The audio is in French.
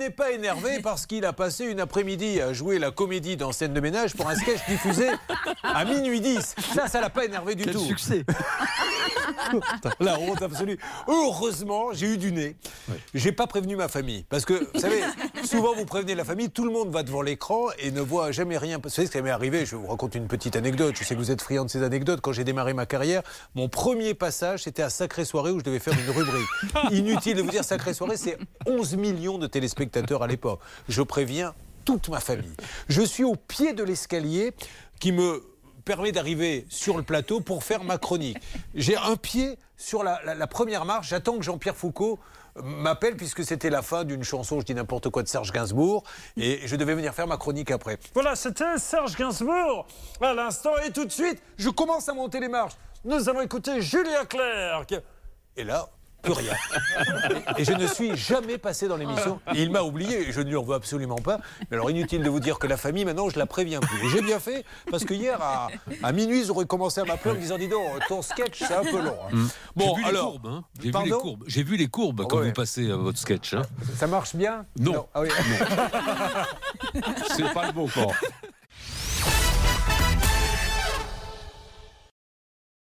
n'est pas énervé parce qu'il a passé une après-midi à jouer la comédie dans scène de ménage pour un sketch diffusé à minuit 10. Ça, ça l'a pas énervé du Quel tout. succès La honte absolue. Heureusement, j'ai eu du nez. J'ai pas prévenu ma famille. Parce que, vous savez, souvent vous prévenez la famille, tout le monde va devant l'écran et ne voit jamais rien. Vous savez ce qui m'est arrivé Je vous raconte une petite anecdote. Je sais que vous êtes friand de ces anecdotes. Quand j'ai démarré ma carrière, mon premier passage, c'était à Sacré Soirée où je devais faire une rubrique. Inutile de vous dire, Sacré Soirée, c'est 11 millions de téléspectateurs à l'époque. Je préviens toute ma famille. Je suis au pied de l'escalier qui me permet d'arriver sur le plateau pour faire ma chronique. J'ai un pied sur la, première marche. J'attends que Jean-Pierre Foucault m'appelle puisque c'était la fin d'une chanson, je dis n'importe quoi, de Serge Gainsbourg. Et je devais venir faire ma chronique après. Voilà, c'était Serge Gainsbourg à l'instant. Et tout de suite, je commence à monter les marches. Nous allons écouter Julien Clerc. Et là, plus rien. Et je ne suis jamais passé dans l'émission. Et il m'a oublié, je ne lui en veux absolument pas. Mais alors, inutile de vous dire que la famille, maintenant, je la préviens plus. Et j'ai bien fait, parce que hier, à, à minuit, ils auraient commencé à m'appeler en me disant Dis donc, ton sketch, c'est un peu long. hein. J'ai vu les alors. courbes. hein. J'ai vu les courbes. J'ai vu les courbes quand Ouais. vous passez euh, votre sketch. hein. Ça marche bien? Non. Ah oui. C'est pas le bon corps.